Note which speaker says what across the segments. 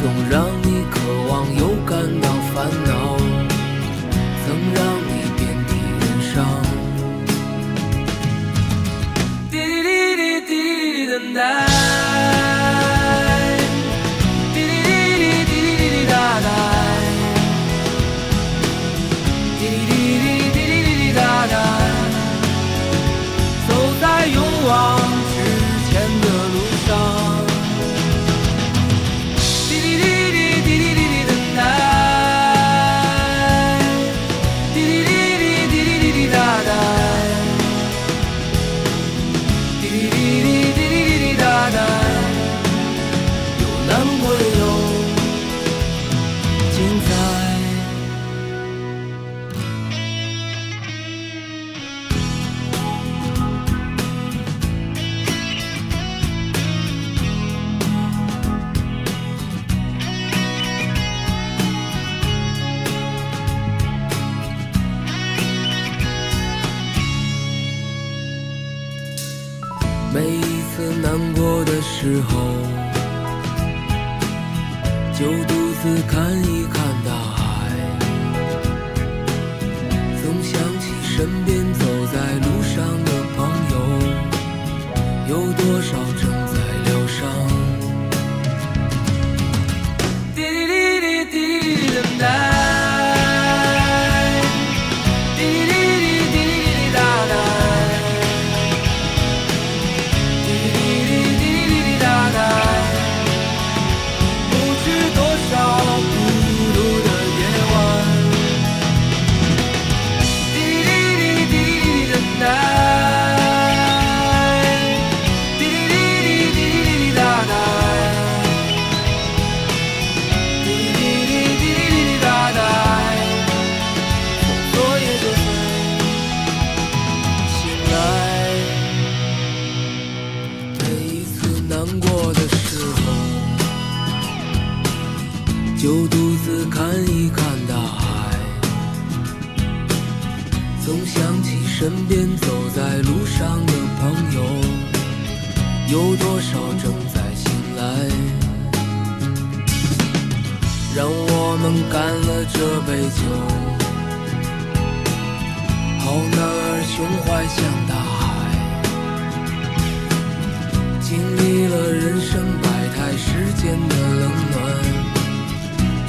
Speaker 1: 总让你渴望又感到烦恼，曾让你遍体鳞伤。滴滴滴滴滴滴等时候，就独自看一看大海，总想起身边走在路上的朋友，有多少正在疗伤。滴滴滴滴滴等待。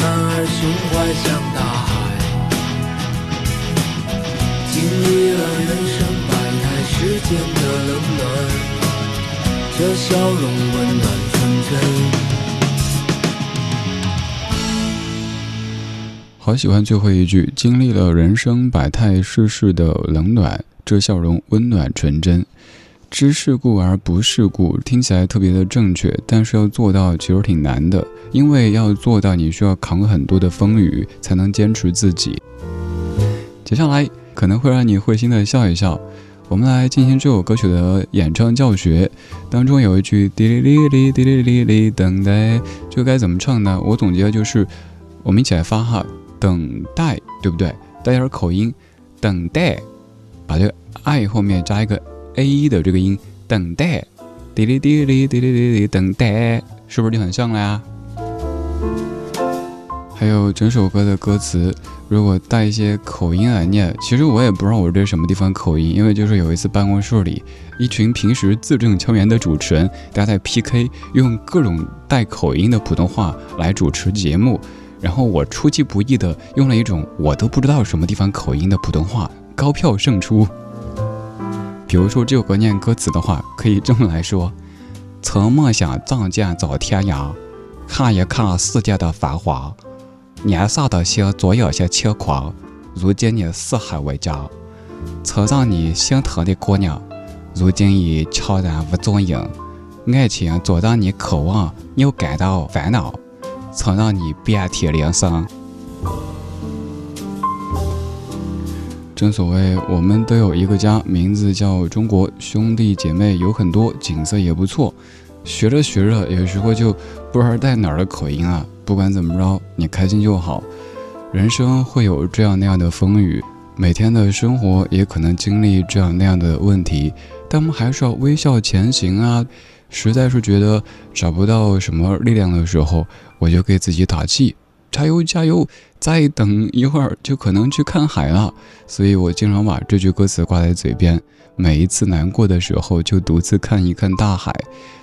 Speaker 1: 男儿胸怀像大海，经历了人生百态世间的冷暖，这笑容温暖纯真。
Speaker 2: 好喜欢最后一句，经历了人生百态世事的冷暖，这笑容温暖纯真。知世故而不世故，听起来特别的正确，但是要做到其实挺难的，因为要做到，你需要扛很多的风雨，才能坚持自己。接下来可能会让你会心的笑一笑，我们来进行这首歌曲的演唱教学。当中有一句滴哩哩哩滴哩哩哩等待，这该怎么唱呢？我总结的就是，我们一起来发哈，等待，对不对？带点口音，等待，把这个 i 后面加一个 a 的这个音，等待，滴哩滴哩滴哩滴哩，等待，是不是就很像了呀？还有整首歌的歌词，如果带一些口音来念，其实我也不知道我这什么地方口音，因为就是有一次办公室里一群平时字正腔圆的主持人，大家在 PK，用各种带口音的普通话来主持节目，然后我出其不意的用了一种我都不知道什么地方口音的普通话，高票胜出。比如说这首歌念歌词的话，可以这么来说：曾梦想仗剑走天涯，看一看世界的繁华。年少的心总有些轻狂，如今你四海为家。曾让你心疼的姑娘，如今已悄然无踪影。爱情总让你渴望，又感到烦恼，曾让你遍体鳞伤。正所谓，我们都有一个家，名字叫中国，兄弟姐妹有很多，景色也不错。学着学着，有时候就不知道带哪儿的口音了。不管怎么着，你开心就好。人生会有这样那样的风雨，每天的生活也可能经历这样那样的问题，但我们还是要微笑前行啊！实在是觉得找不到什么力量的时候，我就给自己打气，加油加油！再等一会儿就可能去看海了，所以我经常把这句歌词挂在嘴边，每一次难过的时候就独自看一看大海。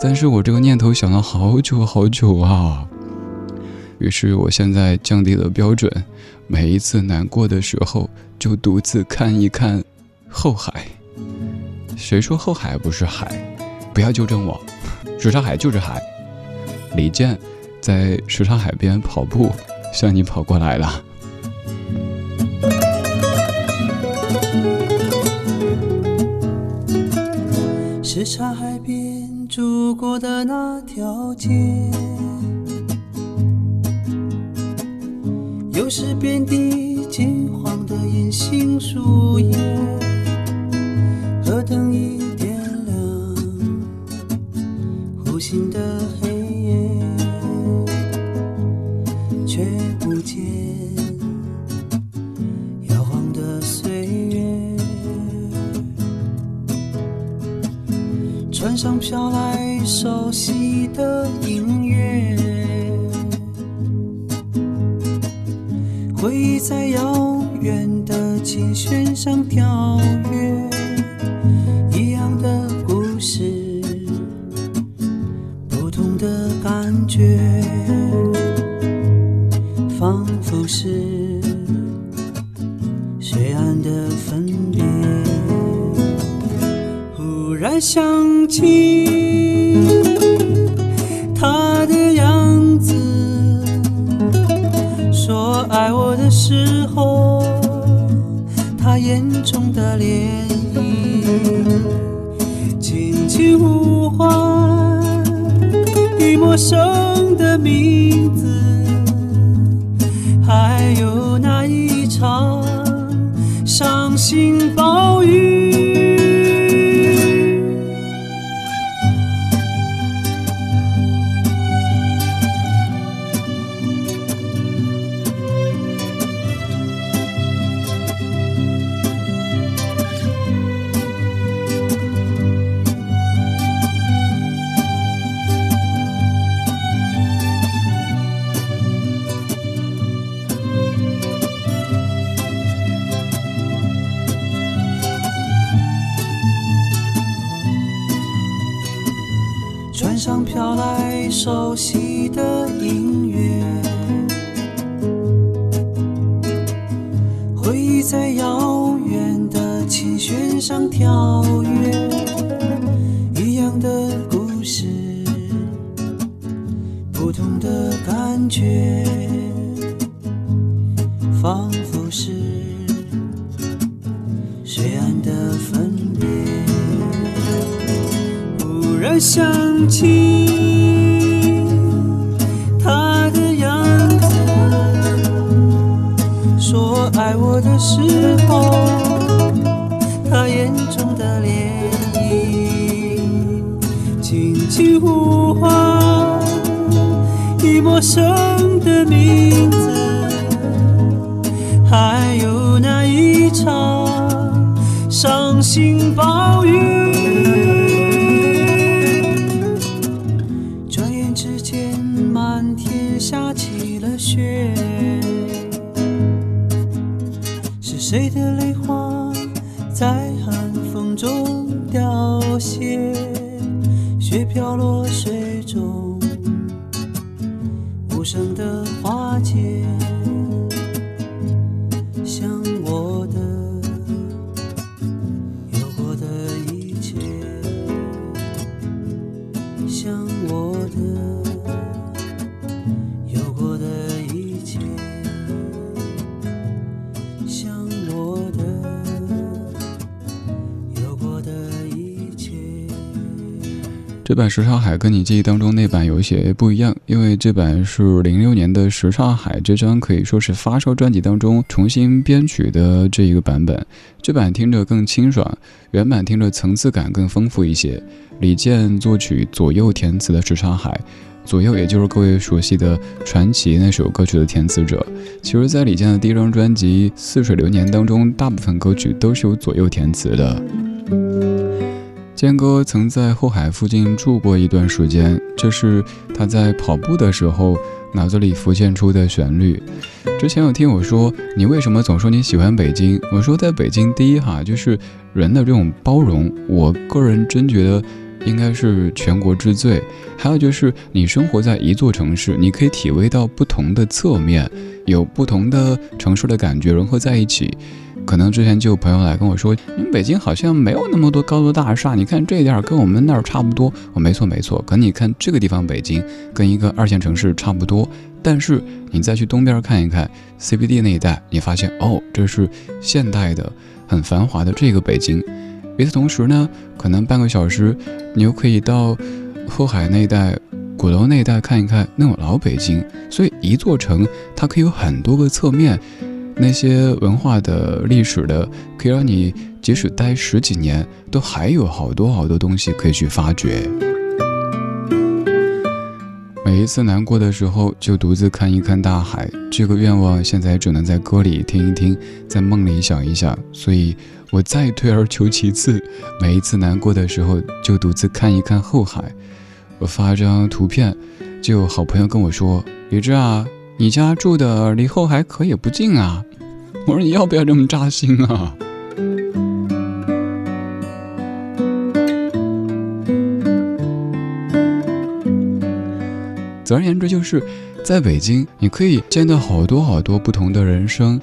Speaker 2: 但是我这个念头想了好久好久啊！于是，我现在降低了标准，每一次难过的时候，就独自看一看后海。谁说后海不是海？不要纠正我，什刹海就是海。李健在什刹海边跑步，向你跑过来了。
Speaker 3: 是刹海边住过的那条街。又是遍地金黄的银杏树叶，河灯已点亮无心的飘来熟悉的音乐。回忆在遥远的琴弦上跳跃，一样的故事，不同的感觉，仿佛是水岸的分别。忽然想起他的样子。说爱我的时候，他眼中的涟漪，轻轻呼唤已陌生的名熟悉的音乐，回忆在遥远的琴弦上跳跃，一样的故事，不同的感觉，仿佛是水岸的分别。忽然想起。爱我的时候，他眼中的涟漪，轻轻呼唤已陌生的名字，还有那一场伤心暴雨。
Speaker 2: 这版《什刹海》跟你记忆当中那版有些不一样，因为这版是零六年的《什刹海》这张可以说是发烧专辑当中重新编曲的这一个版本。这版听着更清爽，原版听着层次感更丰富一些。李健作曲，左右填词的《什刹海》，左右也就是各位熟悉的《传奇》那首歌曲的填词者。其实，在李健的第一张专辑《似水流年》当中，大部分歌曲都是由左右填词的。坚哥曾在后海附近住过一段时间，这是他在跑步的时候脑子里浮现出的旋律。之前有听我说，你为什么总说你喜欢北京？我说在北京，第一哈就是人的这种包容，我个人真觉得应该是全国之最。还有就是你生活在一座城市，你可以体味到不同的侧面，有不同的城市的感觉融合在一起。可能之前就有朋友来跟我说，你们北京好像没有那么多高楼大厦，你看这点儿跟我们那儿差不多。我没错没错，可你看这个地方北京跟一个二线城市差不多，但是你再去东边看一看 CBD 那一带，你发现哦，这是现代的、很繁华的这个北京。与此同时呢，可能半个小时你又可以到后海那一带、鼓楼那一带看一看那种老北京。所以一座城它可以有很多个侧面。那些文化的历史的，可以让你即使待十几年，都还有好多好多东西可以去发掘。每一次难过的时候，就独自看一看大海。这个愿望现在只能在歌里听一听，在梦里想一想。所以我再退而求其次，每一次难过的时候，就独自看一看后海。我发张图片，就有好朋友跟我说：“李志啊。”你家住的离后海可也不近啊！我说你要不要这么扎心啊？总而言之，就是在北京，你可以见到好多好多不同的人生，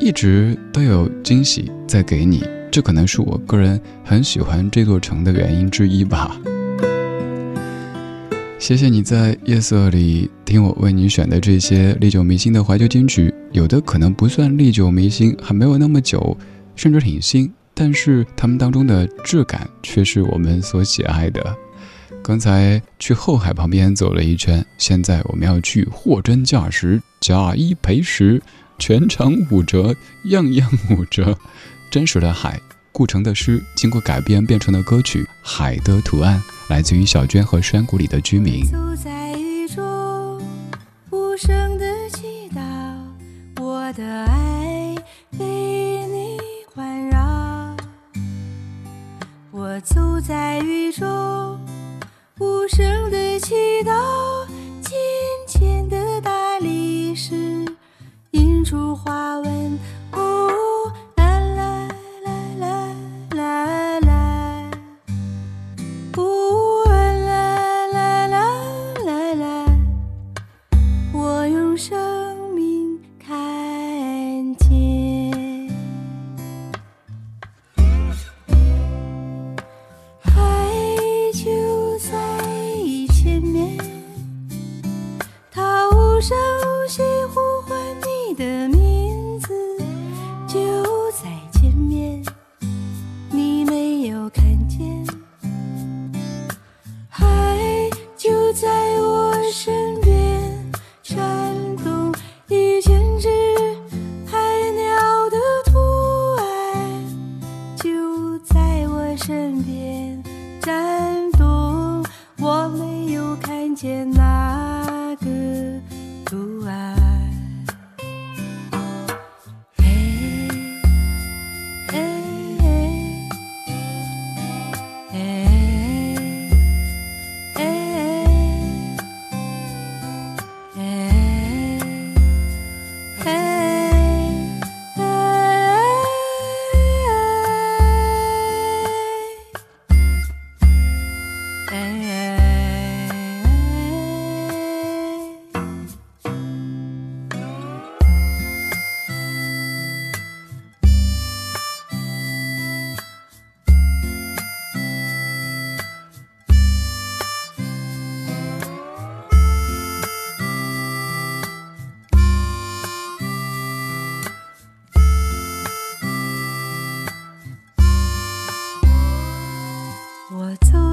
Speaker 2: 一直都有惊喜在给你。这可能是我个人很喜欢这座城的原因之一吧。谢谢你在夜色里听我为你选的这些历久弥新的怀旧金曲，有的可能不算历久弥新，还没有那么久，甚至挺新，但是它们当中的质感却是我们所喜爱的。刚才去后海旁边走了一圈，现在我们要去货真价实，假一赔十，全场五折，样样五折，真实的海。顾城的诗经过改编变成了歌曲《海的图案》，来自于小娟和山谷里的居民。
Speaker 4: 无声的祈祷，我的爱被你环绕。我走在雨中，无声的祈祷，浅浅的大理石印出花纹。哦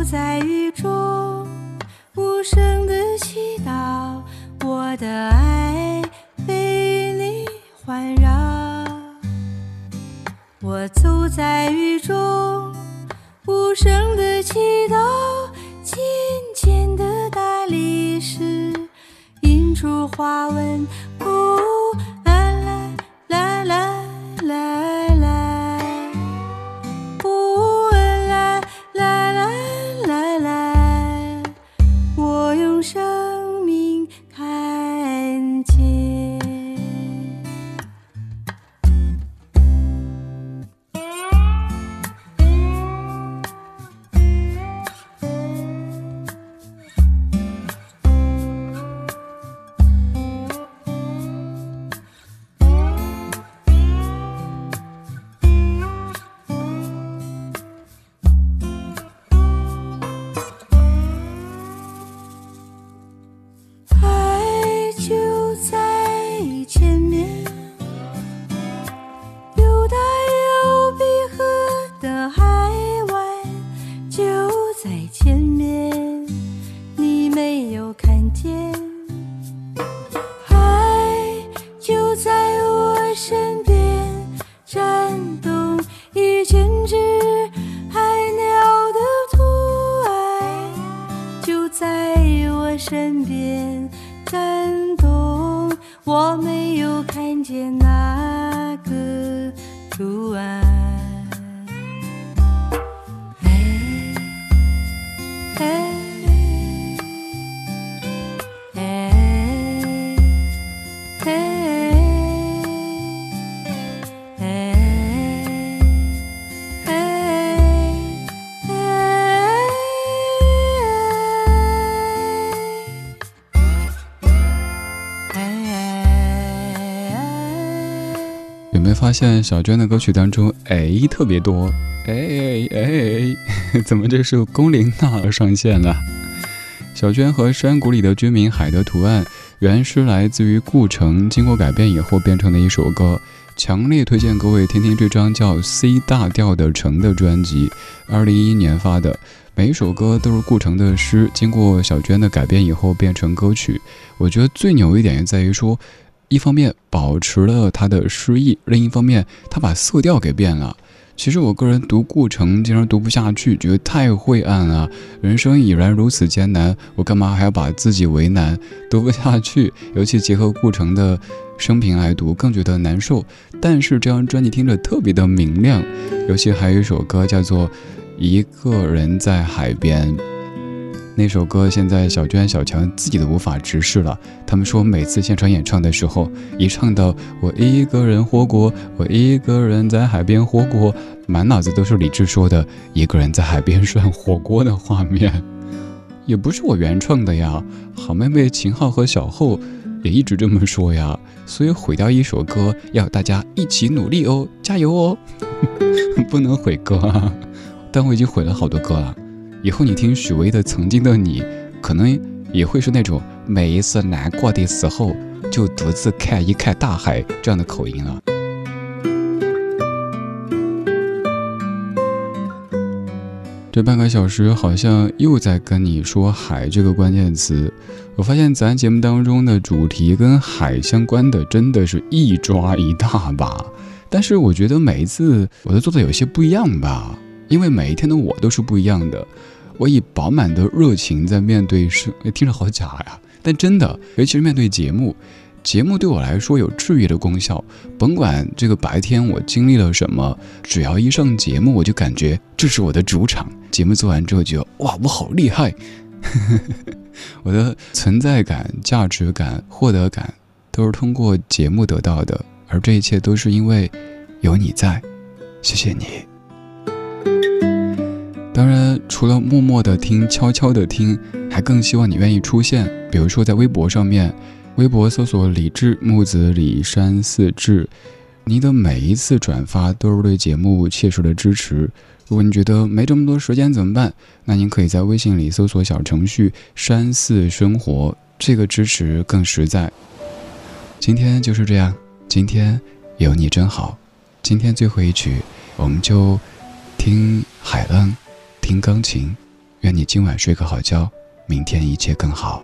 Speaker 4: 走在雨中，无声的祈祷，我的爱被你环绕。我走在雨中，无声的祈祷，金浅的大理石映出花纹。
Speaker 2: 发现小娟的歌曲当中，哎特别多，哎哎哎，怎么这是龚琳娜上线了？小娟和山谷里的居民海的图案，原是来自于顾城，经过改编以后变成的一首歌，强烈推荐各位听听这张叫《C 大调的城》的专辑，二零一一年发的，每一首歌都是顾城的诗，经过小娟的改编以后变成歌曲。我觉得最牛一点在于说。一方面保持了他的诗意，另一方面他把色调给变了。其实我个人读顾城经常读不下去，觉得太晦暗了。人生已然如此艰难，我干嘛还要把自己为难？读不下去，尤其结合顾城的生平来读，更觉得难受。但是这张专辑听着特别的明亮，尤其还有一首歌叫做《一个人在海边》。那首歌现在小娟、小强自己都无法直视了。他们说，每次现场演唱的时候，一唱到“我一个人活过，我一个人在海边活过”，满脑子都是李志说的“一个人在海边涮火锅”的画面。也不是我原创的呀，好妹妹秦昊和小后也一直这么说呀。所以毁掉一首歌，要大家一起努力哦，加油哦，不能毁歌啊！但我已经毁了好多歌了。以后你听许巍的《曾经的你》，可能也会是那种每一次难过的时候就独自看一看大海这样的口音了。这半个小时好像又在跟你说“海”这个关键词。我发现咱节目当中的主题跟海相关的真的是一抓一大把，但是我觉得每一次我都做的有些不一样吧。因为每一天的我都是不一样的，我以饱满的热情在面对生，听着好假呀，但真的，尤其是面对节目，节目对我来说有治愈的功效。甭管这个白天我经历了什么，只要一上节目，我就感觉这是我的主场。节目做完之后，觉得哇，我好厉害，我的存在感、价值感、获得感都是通过节目得到的，而这一切都是因为有你在，谢谢你。当然，除了默默的听、悄悄的听，还更希望你愿意出现。比如说在微博上面，微博搜索“李志木子李山四志”，你的每一次转发都是对节目切实的支持。如果你觉得没这么多时间怎么办？那您可以在微信里搜索小程序“山寺生活”，这个支持更实在。今天就是这样，今天有你真好。今天最后一曲，我们就听海浪。听钢琴愿你今晚睡个好觉明天一切更好。